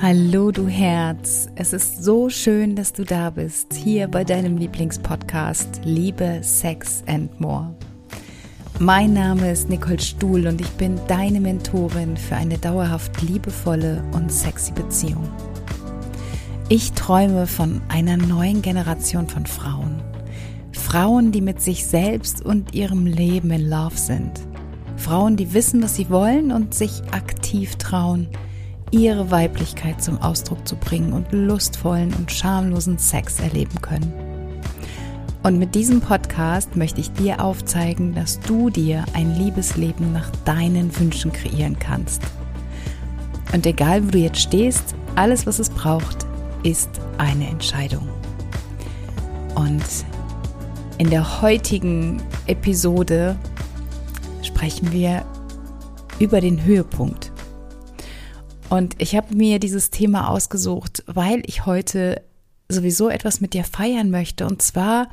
Hallo du Herz, es ist so schön, dass du da bist, hier bei deinem Lieblingspodcast Liebe, Sex and More. Mein Name ist Nicole Stuhl und ich bin deine Mentorin für eine dauerhaft liebevolle und sexy Beziehung. Ich träume von einer neuen Generation von Frauen. Frauen, die mit sich selbst und ihrem Leben in Love sind. Frauen, die wissen, was sie wollen und sich aktiv trauen, ihre Weiblichkeit zum Ausdruck zu bringen und lustvollen und schamlosen Sex erleben können. Und mit diesem Podcast möchte ich dir aufzeigen, dass du dir ein Liebesleben nach deinen Wünschen kreieren kannst. Und egal, wo du jetzt stehst, alles, was es braucht, ist eine Entscheidung. Und in der heutigen Episode sprechen wir über den Höhepunkt. Und ich habe mir dieses Thema ausgesucht, weil ich heute sowieso etwas mit dir feiern möchte. Und zwar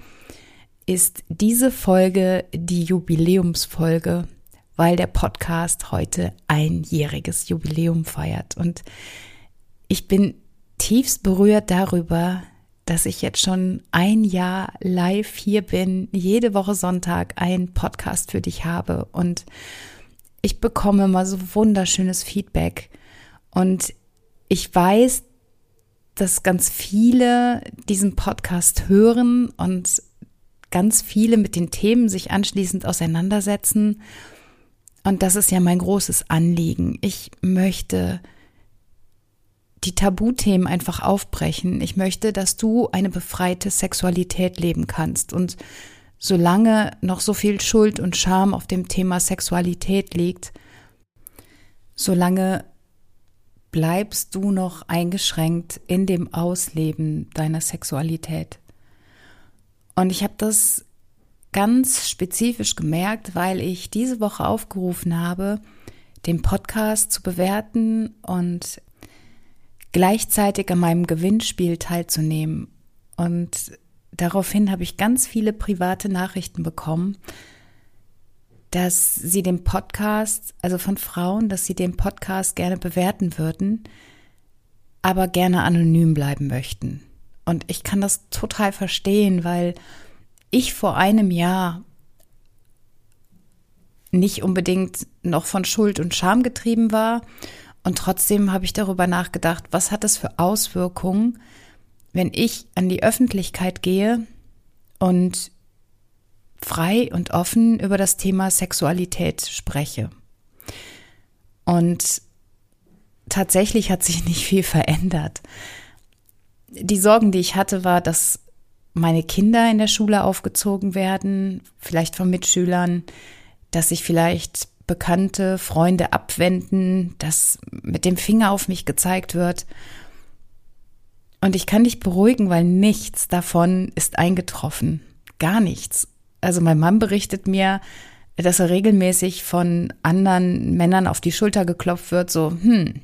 ist diese Folge die Jubiläumsfolge, weil der Podcast heute einjähriges Jubiläum feiert. Und ich bin tiefst berührt darüber, dass ich jetzt schon ein Jahr live hier bin, jede Woche Sonntag einen Podcast für dich habe und ich bekomme mal so wunderschönes Feedback und ich weiß, dass ganz viele diesen Podcast hören und ganz viele mit den Themen sich anschließend auseinandersetzen. Und das ist ja mein großes Anliegen. Ich möchte die Tabuthemen einfach aufbrechen. Ich möchte, dass du eine befreite Sexualität leben kannst. Und solange noch so viel Schuld und Scham auf dem Thema Sexualität liegt, solange bleibst du noch eingeschränkt in dem Ausleben deiner Sexualität. Und ich habe das ganz spezifisch gemerkt, weil ich diese Woche aufgerufen habe, den Podcast zu bewerten und gleichzeitig an meinem Gewinnspiel teilzunehmen. Und daraufhin habe ich ganz viele private Nachrichten bekommen, dass sie den Podcast, also von Frauen, dass sie den Podcast gerne bewerten würden, aber gerne anonym bleiben möchten. Und ich kann das total verstehen, weil ich vor einem Jahr nicht unbedingt noch von Schuld und Scham getrieben war. Und trotzdem habe ich darüber nachgedacht, was hat es für Auswirkungen, wenn ich an die Öffentlichkeit gehe und frei und offen über das Thema Sexualität spreche. Und tatsächlich hat sich nicht viel verändert. Die Sorgen, die ich hatte, war, dass meine Kinder in der Schule aufgezogen werden, vielleicht von Mitschülern, dass sich vielleicht bekannte Freunde abwenden, dass mit dem Finger auf mich gezeigt wird. Und ich kann dich beruhigen, weil nichts davon ist eingetroffen. Gar nichts. Also mein Mann berichtet mir, dass er regelmäßig von anderen Männern auf die Schulter geklopft wird, so, hm,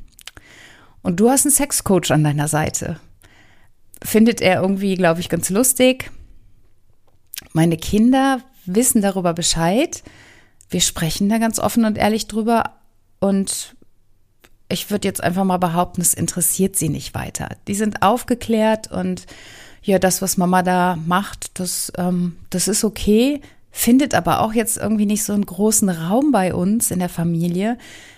und du hast einen Sexcoach an deiner Seite. Findet er irgendwie, glaube ich, ganz lustig. Meine Kinder wissen darüber Bescheid. Wir sprechen da ganz offen und ehrlich drüber. Und ich würde jetzt einfach mal behaupten, es interessiert sie nicht weiter. Die sind aufgeklärt und ja, das, was Mama da macht, das, ähm, das ist okay, findet aber auch jetzt irgendwie nicht so einen großen Raum bei uns in der Familie.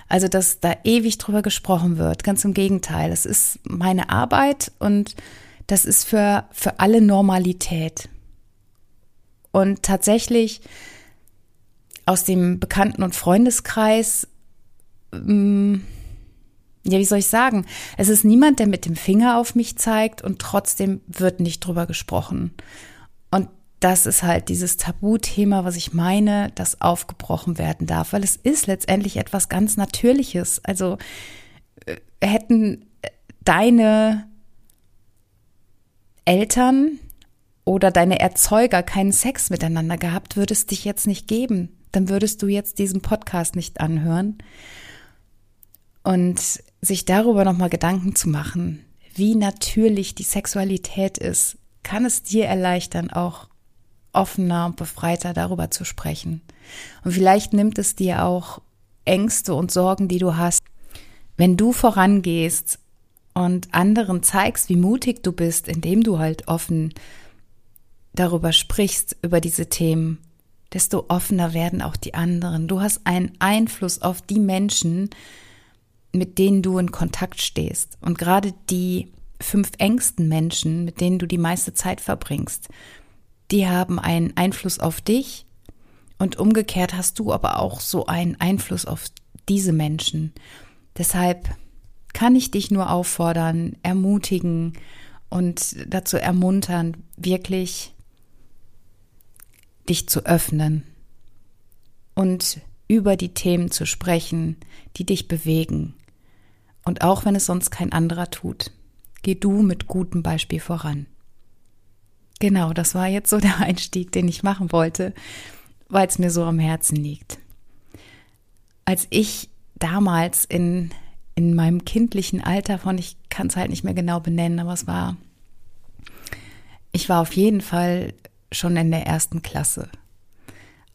Also, dass da ewig drüber gesprochen wird. Ganz im Gegenteil. Es ist meine Arbeit und das ist für, für alle Normalität. Und tatsächlich aus dem Bekannten- und Freundeskreis, ähm, ja, wie soll ich sagen? Es ist niemand, der mit dem Finger auf mich zeigt und trotzdem wird nicht drüber gesprochen. Und das ist halt dieses Tabuthema, was ich meine, das aufgebrochen werden darf, weil es ist letztendlich etwas ganz Natürliches. Also äh, hätten deine Eltern oder deine Erzeuger keinen Sex miteinander gehabt, würde es dich jetzt nicht geben. Dann würdest du jetzt diesen Podcast nicht anhören. Und sich darüber nochmal Gedanken zu machen, wie natürlich die Sexualität ist, kann es dir erleichtern, auch offener und befreiter darüber zu sprechen. Und vielleicht nimmt es dir auch Ängste und Sorgen, die du hast, wenn du vorangehst und anderen zeigst, wie mutig du bist, indem du halt offen darüber sprichst, über diese Themen, desto offener werden auch die anderen. Du hast einen Einfluss auf die Menschen, mit denen du in Kontakt stehst. Und gerade die fünf engsten Menschen, mit denen du die meiste Zeit verbringst, die haben einen Einfluss auf dich und umgekehrt hast du aber auch so einen Einfluss auf diese Menschen. Deshalb kann ich dich nur auffordern, ermutigen und dazu ermuntern, wirklich dich zu öffnen und über die Themen zu sprechen, die dich bewegen. Und auch wenn es sonst kein anderer tut, geh du mit gutem Beispiel voran. Genau, das war jetzt so der Einstieg, den ich machen wollte, weil es mir so am Herzen liegt. Als ich damals in, in meinem kindlichen Alter von, ich kann es halt nicht mehr genau benennen, aber es war, ich war auf jeden Fall schon in der ersten Klasse.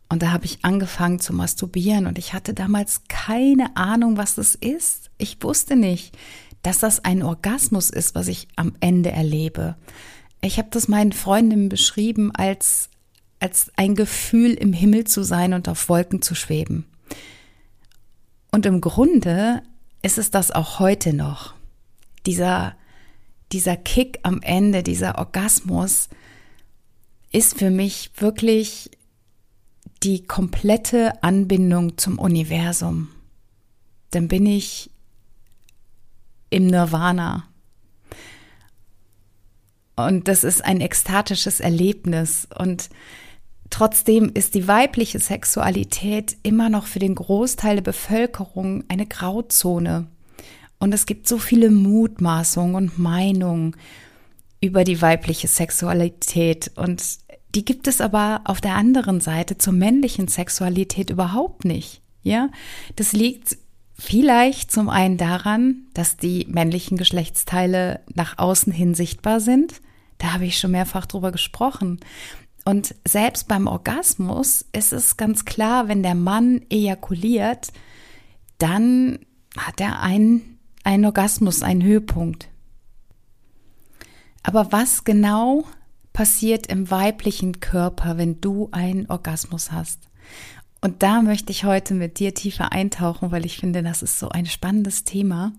Und da habe ich angefangen zu masturbieren und ich hatte damals keine Ahnung, was das ist. Ich wusste nicht, dass das ein Orgasmus ist, was ich am Ende erlebe. Ich habe das meinen Freundinnen beschrieben als, als ein Gefühl, im Himmel zu sein und auf Wolken zu schweben. Und im Grunde ist es das auch heute noch. Dieser, dieser Kick am Ende, dieser Orgasmus ist für mich wirklich die komplette Anbindung zum Universum. Dann bin ich im Nirvana. Und das ist ein ekstatisches Erlebnis. Und trotzdem ist die weibliche Sexualität immer noch für den Großteil der Bevölkerung eine Grauzone. Und es gibt so viele Mutmaßungen und Meinungen über die weibliche Sexualität. Und die gibt es aber auf der anderen Seite zur männlichen Sexualität überhaupt nicht. Ja, das liegt vielleicht zum einen daran, dass die männlichen Geschlechtsteile nach außen hin sichtbar sind. Da habe ich schon mehrfach drüber gesprochen. Und selbst beim Orgasmus ist es ganz klar, wenn der Mann ejakuliert, dann hat er einen, einen Orgasmus, einen Höhepunkt. Aber was genau passiert im weiblichen Körper, wenn du einen Orgasmus hast. Und da möchte ich heute mit dir tiefer eintauchen, weil ich finde, das ist so ein spannendes Thema.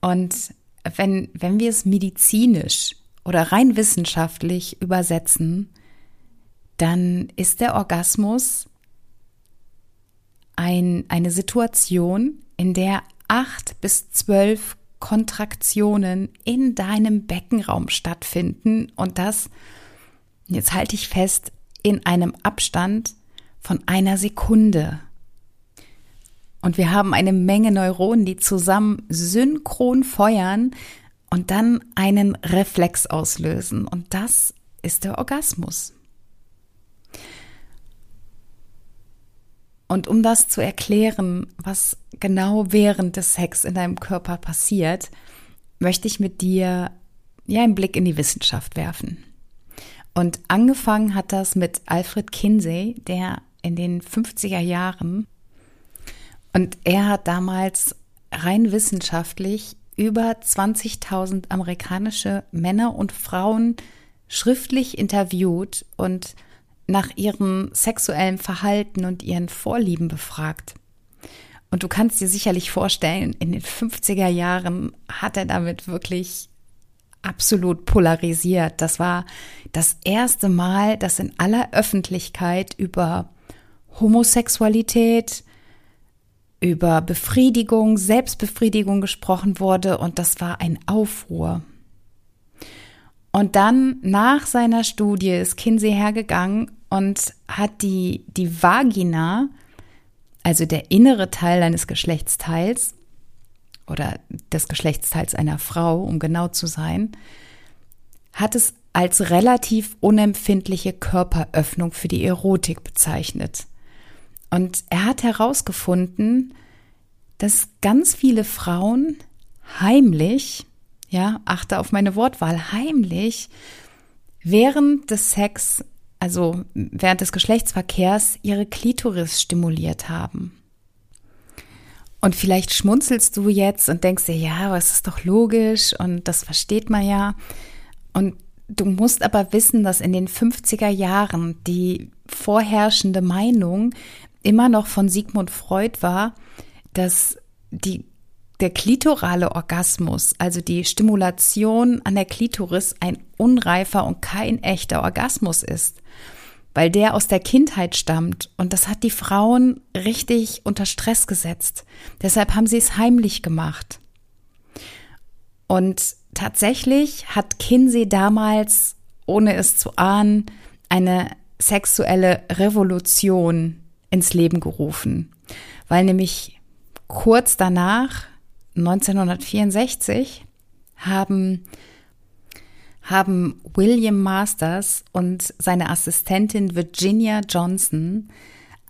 Und wenn, wenn wir es medizinisch oder rein wissenschaftlich übersetzen, dann ist der Orgasmus ein, eine Situation, in der acht bis zwölf Kontraktionen in deinem Beckenraum stattfinden und das, jetzt halte ich fest, in einem Abstand von einer Sekunde. Und wir haben eine Menge Neuronen, die zusammen synchron feuern und dann einen Reflex auslösen. Und das ist der Orgasmus. Und um das zu erklären, was genau während des Sex in deinem Körper passiert, möchte ich mit dir ja einen Blick in die Wissenschaft werfen. Und angefangen hat das mit Alfred Kinsey, der in den 50er Jahren und er hat damals rein wissenschaftlich über 20.000 amerikanische Männer und Frauen schriftlich interviewt und nach ihrem sexuellen Verhalten und ihren Vorlieben befragt. Und du kannst dir sicherlich vorstellen, in den 50er Jahren hat er damit wirklich absolut polarisiert. Das war das erste Mal, dass in aller Öffentlichkeit über Homosexualität, über Befriedigung, Selbstbefriedigung gesprochen wurde und das war ein Aufruhr. Und dann nach seiner Studie ist Kinsey hergegangen und hat die, die Vagina, also der innere Teil eines Geschlechtsteils oder des Geschlechtsteils einer Frau, um genau zu sein, hat es als relativ unempfindliche Körperöffnung für die Erotik bezeichnet. Und er hat herausgefunden, dass ganz viele Frauen heimlich, ja, achte auf meine Wortwahl, heimlich während des Sex also während des Geschlechtsverkehrs, ihre Klitoris stimuliert haben. Und vielleicht schmunzelst du jetzt und denkst dir, ja, aber es ist doch logisch und das versteht man ja. Und du musst aber wissen, dass in den 50er Jahren die vorherrschende Meinung immer noch von Sigmund Freud war, dass die, der klitorale Orgasmus, also die Stimulation an der Klitoris, ein unreifer und kein echter Orgasmus ist weil der aus der Kindheit stammt und das hat die Frauen richtig unter Stress gesetzt. Deshalb haben sie es heimlich gemacht. Und tatsächlich hat Kinsey damals, ohne es zu ahnen, eine sexuelle Revolution ins Leben gerufen, weil nämlich kurz danach, 1964, haben haben William Masters und seine Assistentin Virginia Johnson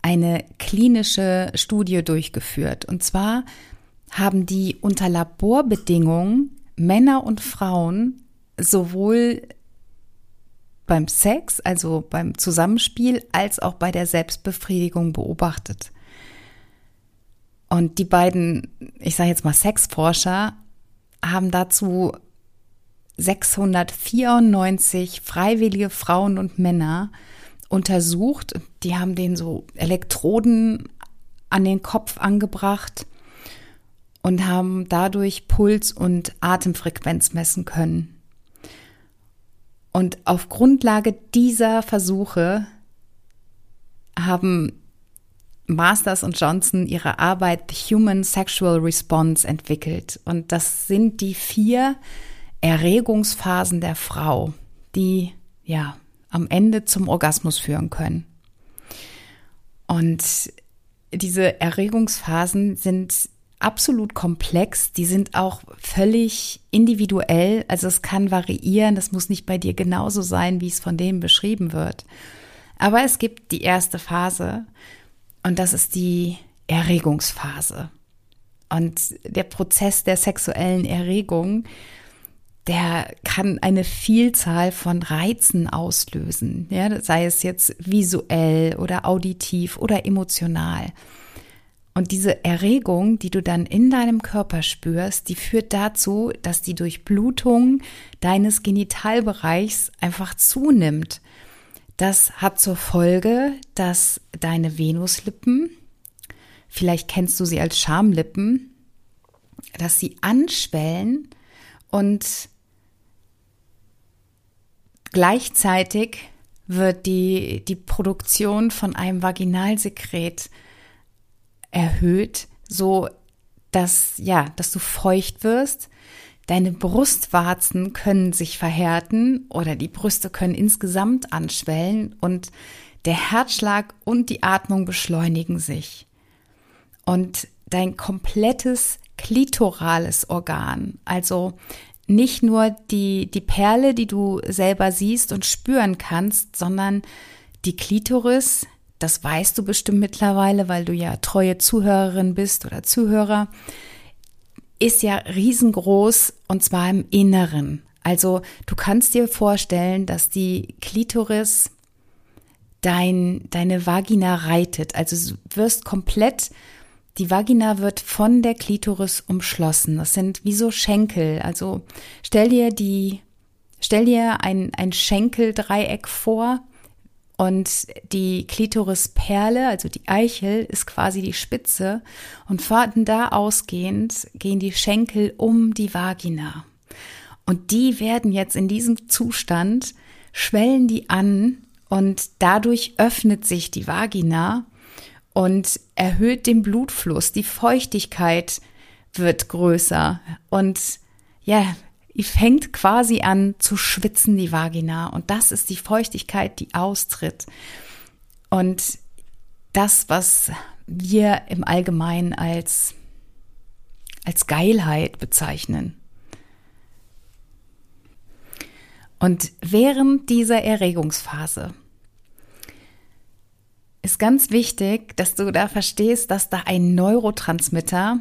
eine klinische Studie durchgeführt. Und zwar haben die unter Laborbedingungen Männer und Frauen sowohl beim Sex, also beim Zusammenspiel, als auch bei der Selbstbefriedigung beobachtet. Und die beiden, ich sage jetzt mal Sexforscher, haben dazu 694 freiwillige Frauen und Männer untersucht. Die haben denen so Elektroden an den Kopf angebracht und haben dadurch Puls und Atemfrequenz messen können. Und auf Grundlage dieser Versuche haben Masters und Johnson ihre Arbeit The Human Sexual Response entwickelt. Und das sind die vier Erregungsphasen der Frau, die ja am Ende zum Orgasmus führen können. Und diese Erregungsphasen sind absolut komplex, die sind auch völlig individuell, also es kann variieren, das muss nicht bei dir genauso sein, wie es von dem beschrieben wird. Aber es gibt die erste Phase und das ist die Erregungsphase. Und der Prozess der sexuellen Erregung der kann eine Vielzahl von Reizen auslösen, ja, sei es jetzt visuell oder auditiv oder emotional. Und diese Erregung, die du dann in deinem Körper spürst, die führt dazu, dass die Durchblutung deines Genitalbereichs einfach zunimmt. Das hat zur Folge, dass deine Venuslippen, vielleicht kennst du sie als Schamlippen, dass sie anschwellen und gleichzeitig wird die, die Produktion von einem Vaginalsekret erhöht, so dass, ja, dass du feucht wirst. Deine Brustwarzen können sich verhärten oder die Brüste können insgesamt anschwellen und der Herzschlag und die Atmung beschleunigen sich. Und dein komplettes klitorales Organ, also nicht nur die, die Perle, die du selber siehst und spüren kannst, sondern die Klitoris, das weißt du bestimmt mittlerweile, weil du ja treue Zuhörerin bist oder Zuhörer, ist ja riesengroß und zwar im Inneren. Also du kannst dir vorstellen, dass die Klitoris dein, deine Vagina reitet. Also du wirst komplett die Vagina wird von der Klitoris umschlossen. Das sind wie so Schenkel. Also stell dir die, stell dir ein, ein Schenkeldreieck vor und die Klitorisperle, also die Eichel, ist quasi die Spitze und von da ausgehend gehen die Schenkel um die Vagina. Und die werden jetzt in diesem Zustand, schwellen die an und dadurch öffnet sich die Vagina und erhöht den Blutfluss, die Feuchtigkeit wird größer und ja, fängt quasi an zu schwitzen, die Vagina. Und das ist die Feuchtigkeit, die austritt. Und das, was wir im Allgemeinen als, als Geilheit bezeichnen. Und während dieser Erregungsphase ist ganz wichtig, dass du da verstehst, dass da ein Neurotransmitter,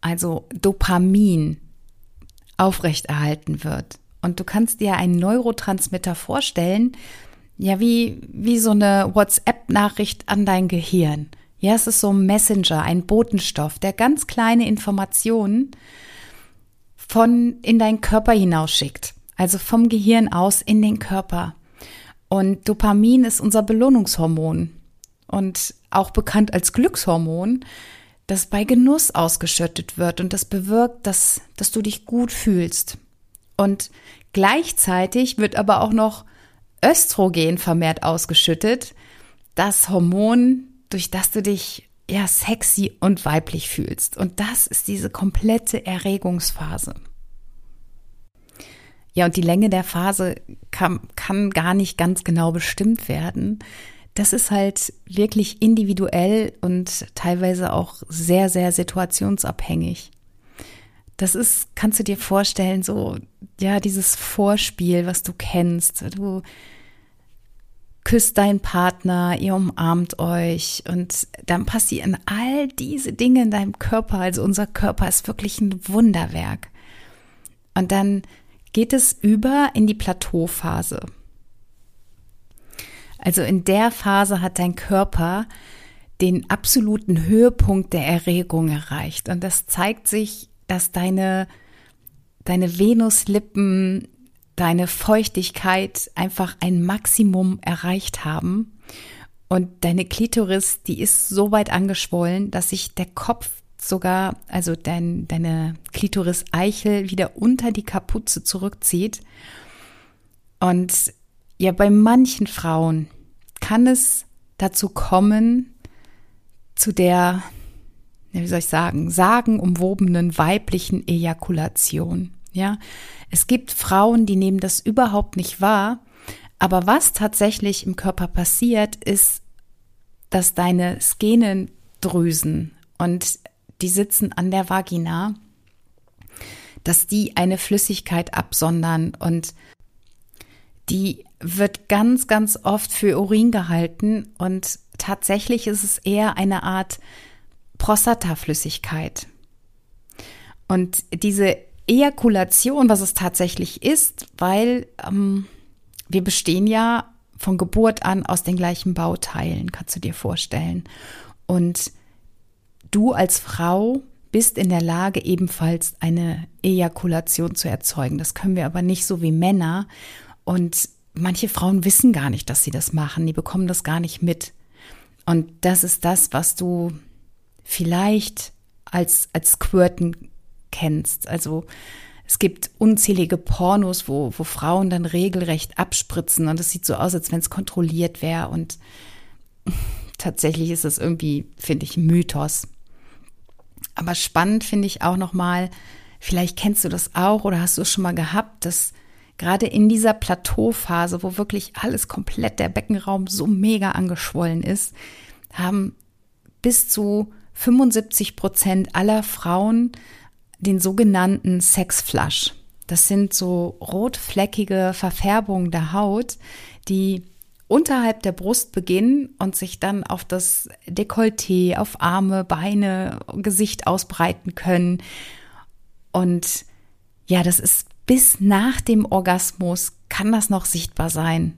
also Dopamin, aufrechterhalten wird. Und du kannst dir einen Neurotransmitter vorstellen, ja, wie, wie so eine WhatsApp-Nachricht an dein Gehirn. Ja, es ist so ein Messenger, ein Botenstoff, der ganz kleine Informationen von in deinen Körper hinausschickt. Also vom Gehirn aus in den Körper. Und Dopamin ist unser Belohnungshormon und auch bekannt als Glückshormon, das bei Genuss ausgeschüttet wird und das bewirkt, dass, dass du dich gut fühlst. Und gleichzeitig wird aber auch noch Östrogen vermehrt ausgeschüttet, das Hormon, durch das du dich ja sexy und weiblich fühlst. Und das ist diese komplette Erregungsphase. Ja, und die Länge der Phase kann, kann gar nicht ganz genau bestimmt werden. Das ist halt wirklich individuell und teilweise auch sehr, sehr situationsabhängig. Das ist, kannst du dir vorstellen, so, ja, dieses Vorspiel, was du kennst. Du küsst deinen Partner, ihr umarmt euch und dann passieren all diese Dinge in deinem Körper. Also unser Körper ist wirklich ein Wunderwerk. Und dann geht es über in die Plateauphase. Also in der Phase hat dein Körper den absoluten Höhepunkt der Erregung erreicht. Und das zeigt sich, dass deine, deine Venuslippen, deine Feuchtigkeit einfach ein Maximum erreicht haben. Und deine Klitoris, die ist so weit angeschwollen, dass sich der Kopf sogar, also dein, deine Klitoris-Eichel wieder unter die Kapuze zurückzieht. Und ja, bei manchen Frauen kann es dazu kommen, zu der, wie soll ich sagen, sagenumwobenen weiblichen Ejakulation. Ja, es gibt Frauen, die nehmen das überhaupt nicht wahr. Aber was tatsächlich im Körper passiert, ist, dass deine Skenendrüsen und die sitzen an der Vagina, dass die eine Flüssigkeit absondern und die wird ganz, ganz oft für Urin gehalten und tatsächlich ist es eher eine Art Prostataflüssigkeit. Und diese Ejakulation, was es tatsächlich ist, weil ähm, wir bestehen ja von Geburt an aus den gleichen Bauteilen, kannst du dir vorstellen. Und du als Frau bist in der Lage, ebenfalls eine Ejakulation zu erzeugen. Das können wir aber nicht so wie Männer. Und manche Frauen wissen gar nicht, dass sie das machen. Die bekommen das gar nicht mit. Und das ist das, was du vielleicht als, als Squirten kennst. Also es gibt unzählige Pornos, wo, wo Frauen dann regelrecht abspritzen und es sieht so aus, als wenn es kontrolliert wäre. Und tatsächlich ist es irgendwie, finde ich, Mythos. Aber spannend finde ich auch nochmal, vielleicht kennst du das auch oder hast du es schon mal gehabt, dass gerade in dieser Plateauphase, wo wirklich alles komplett, der Beckenraum so mega angeschwollen ist, haben bis zu 75 Prozent aller Frauen den sogenannten Sexflush. Das sind so rotfleckige Verfärbungen der Haut, die unterhalb der Brust beginnen und sich dann auf das Dekolleté, auf Arme, Beine, Gesicht ausbreiten können. Und ja, das ist bis nach dem Orgasmus kann das noch sichtbar sein.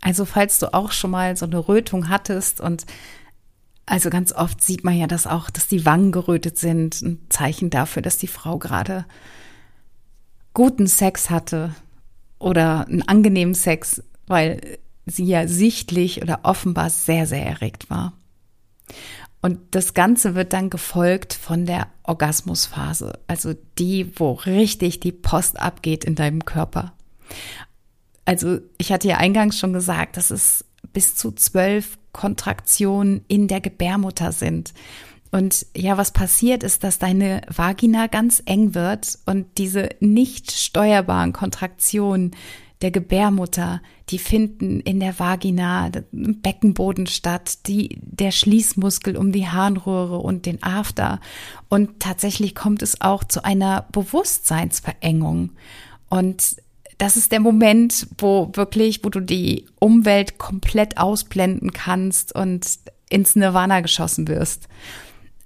Also falls du auch schon mal so eine Rötung hattest und also ganz oft sieht man ja das auch, dass die Wangen gerötet sind, ein Zeichen dafür, dass die Frau gerade guten Sex hatte oder einen angenehmen Sex weil sie ja sichtlich oder offenbar sehr, sehr erregt war. Und das Ganze wird dann gefolgt von der Orgasmusphase, also die, wo richtig die Post abgeht in deinem Körper. Also ich hatte ja eingangs schon gesagt, dass es bis zu zwölf Kontraktionen in der Gebärmutter sind. Und ja, was passiert ist, dass deine Vagina ganz eng wird und diese nicht steuerbaren Kontraktionen der Gebärmutter, die finden in der Vagina, im Beckenboden statt, die, der Schließmuskel um die Harnröhre und den After. Und tatsächlich kommt es auch zu einer Bewusstseinsverengung. Und das ist der Moment, wo wirklich, wo du die Umwelt komplett ausblenden kannst und ins Nirvana geschossen wirst.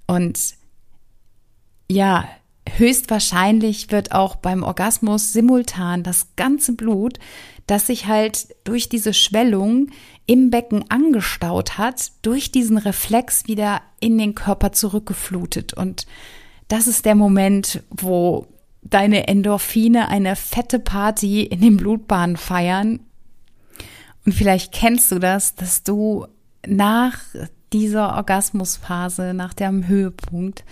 Und ja, höchstwahrscheinlich wird auch beim Orgasmus simultan das ganze Blut, das sich halt durch diese Schwellung im Becken angestaut hat, durch diesen Reflex wieder in den Körper zurückgeflutet. Und das ist der Moment, wo deine Endorphine eine fette Party in den Blutbahnen feiern. Und vielleicht kennst du das, dass du nach dieser Orgasmusphase, nach dem Höhepunkt,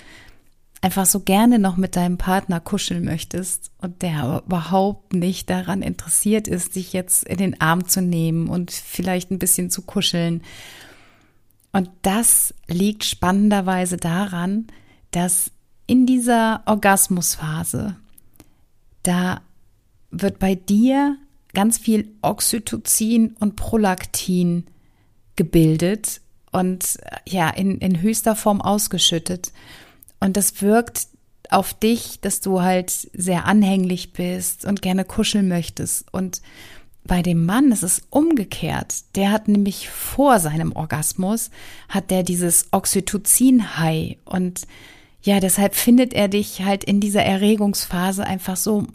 einfach so gerne noch mit deinem Partner kuscheln möchtest und der überhaupt nicht daran interessiert ist, dich jetzt in den Arm zu nehmen und vielleicht ein bisschen zu kuscheln. Und das liegt spannenderweise daran, dass in dieser Orgasmusphase, da wird bei dir ganz viel Oxytocin und Prolaktin gebildet und ja, in, in höchster Form ausgeschüttet. Und das wirkt auf dich, dass du halt sehr anhänglich bist und gerne kuscheln möchtest. Und bei dem Mann ist es umgekehrt. Der hat nämlich vor seinem Orgasmus, hat der dieses Oxytocin-High und ja, deshalb findet er dich halt in dieser Erregungsphase einfach so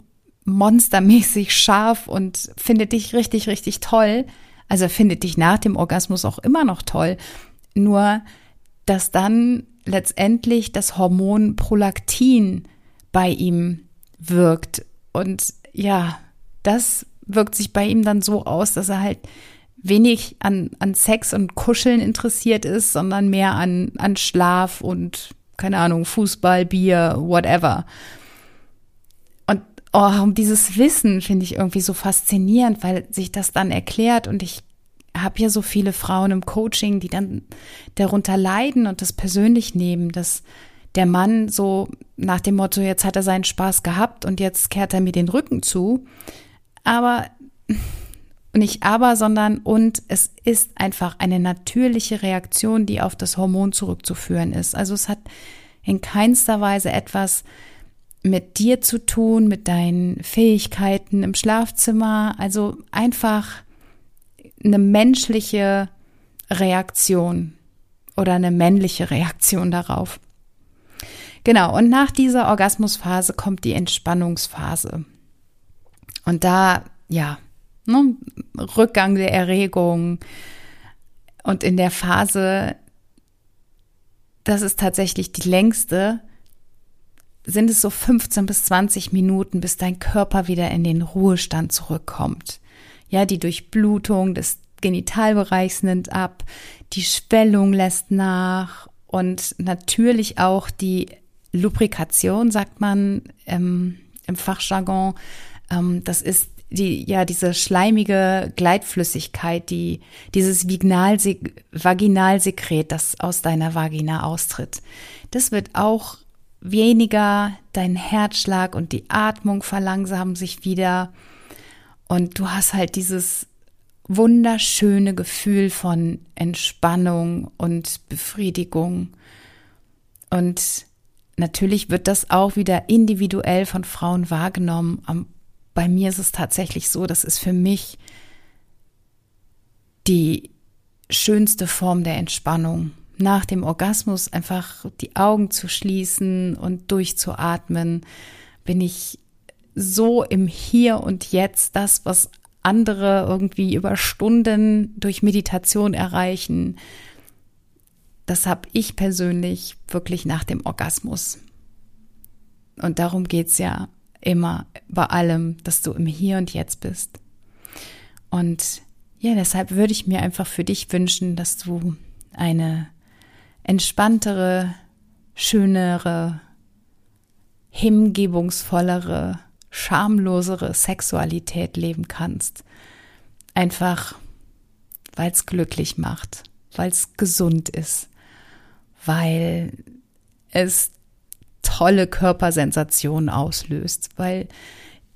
monstermäßig scharf und findet dich richtig, richtig toll. Also findet dich nach dem Orgasmus auch immer noch toll. Nur, dass dann letztendlich das Hormon Prolaktin bei ihm wirkt. Und ja, das wirkt sich bei ihm dann so aus, dass er halt wenig an, an Sex und Kuscheln interessiert ist, sondern mehr an, an Schlaf und keine Ahnung, Fußball, Bier, whatever. Und oh, dieses Wissen finde ich irgendwie so faszinierend, weil sich das dann erklärt und ich habe ja so viele Frauen im Coaching, die dann darunter leiden und das persönlich nehmen, dass der Mann so nach dem Motto, jetzt hat er seinen Spaß gehabt und jetzt kehrt er mir den Rücken zu. Aber nicht aber, sondern und es ist einfach eine natürliche Reaktion, die auf das Hormon zurückzuführen ist. Also es hat in keinster Weise etwas mit dir zu tun, mit deinen Fähigkeiten im Schlafzimmer. Also einfach eine menschliche Reaktion oder eine männliche Reaktion darauf. Genau, und nach dieser Orgasmusphase kommt die Entspannungsphase. Und da, ja, ne, Rückgang der Erregung. Und in der Phase, das ist tatsächlich die längste, sind es so 15 bis 20 Minuten, bis dein Körper wieder in den Ruhestand zurückkommt. Ja, die Durchblutung des Genitalbereichs nimmt ab, die Schwellung lässt nach und natürlich auch die Lubrikation, sagt man ähm, im Fachjargon. Ähm, das ist die, ja, diese schleimige Gleitflüssigkeit, die, dieses Vaginalsekret, das aus deiner Vagina austritt. Das wird auch weniger, dein Herzschlag und die Atmung verlangsamen sich wieder. Und du hast halt dieses wunderschöne Gefühl von Entspannung und Befriedigung. Und natürlich wird das auch wieder individuell von Frauen wahrgenommen. Bei mir ist es tatsächlich so, das ist für mich die schönste Form der Entspannung. Nach dem Orgasmus einfach die Augen zu schließen und durchzuatmen, bin ich so im Hier und Jetzt, das, was andere irgendwie über Stunden durch Meditation erreichen. Das habe ich persönlich wirklich nach dem Orgasmus. Und darum geht es ja immer bei allem, dass du im Hier und Jetzt bist. Und ja, deshalb würde ich mir einfach für dich wünschen, dass du eine entspanntere, schönere, hingebungsvollere, schamlosere Sexualität leben kannst. Einfach, weil es glücklich macht, weil es gesund ist, weil es tolle Körpersensationen auslöst, weil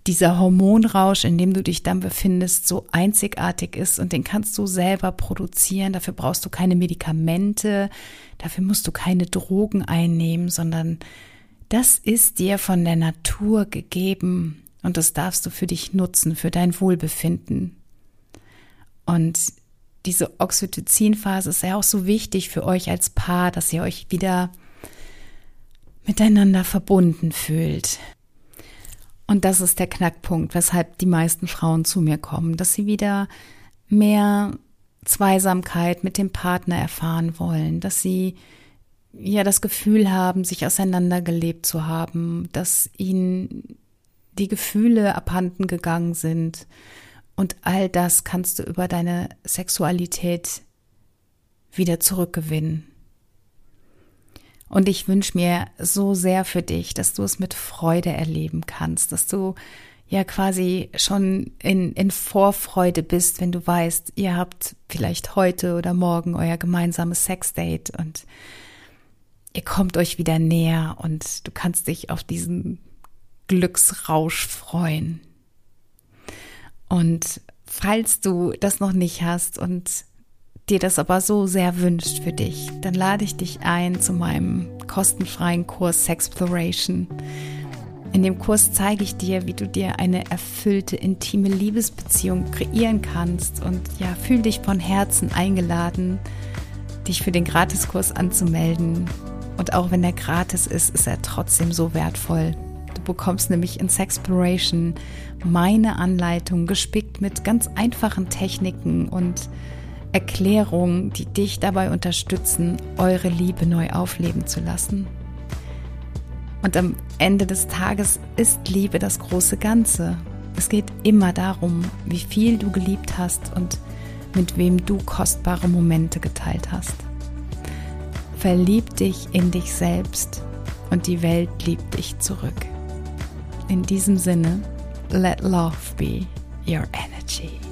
dieser Hormonrausch, in dem du dich dann befindest, so einzigartig ist und den kannst du selber produzieren. Dafür brauchst du keine Medikamente, dafür musst du keine Drogen einnehmen, sondern das ist dir von der Natur gegeben und das darfst du für dich nutzen, für dein Wohlbefinden. Und diese Oxytocin-Phase ist ja auch so wichtig für euch als Paar, dass ihr euch wieder miteinander verbunden fühlt. Und das ist der Knackpunkt, weshalb die meisten Frauen zu mir kommen, dass sie wieder mehr Zweisamkeit mit dem Partner erfahren wollen, dass sie ja das Gefühl haben, sich auseinandergelebt zu haben, dass ihnen die Gefühle abhanden gegangen sind. Und all das kannst du über deine Sexualität wieder zurückgewinnen. Und ich wünsche mir so sehr für dich, dass du es mit Freude erleben kannst, dass du ja quasi schon in, in Vorfreude bist, wenn du weißt, ihr habt vielleicht heute oder morgen euer gemeinsames Sexdate und ihr kommt euch wieder näher und du kannst dich auf diesen Glücksrausch freuen. Und falls du das noch nicht hast und dir das aber so sehr wünscht für dich, dann lade ich dich ein zu meinem kostenfreien Kurs Sexploration. In dem Kurs zeige ich dir, wie du dir eine erfüllte, intime Liebesbeziehung kreieren kannst und ja, fühl dich von Herzen eingeladen, dich für den Gratiskurs anzumelden. Und auch wenn er gratis ist, ist er trotzdem so wertvoll. Du bekommst nämlich in Sexploration meine Anleitung gespickt mit ganz einfachen Techniken und Erklärungen, die dich dabei unterstützen, eure Liebe neu aufleben zu lassen. Und am Ende des Tages ist Liebe das große Ganze. Es geht immer darum, wie viel du geliebt hast und mit wem du kostbare Momente geteilt hast. Verlieb dich in dich selbst und die Welt liebt dich zurück. In diesem Sinne, let love be your enemy.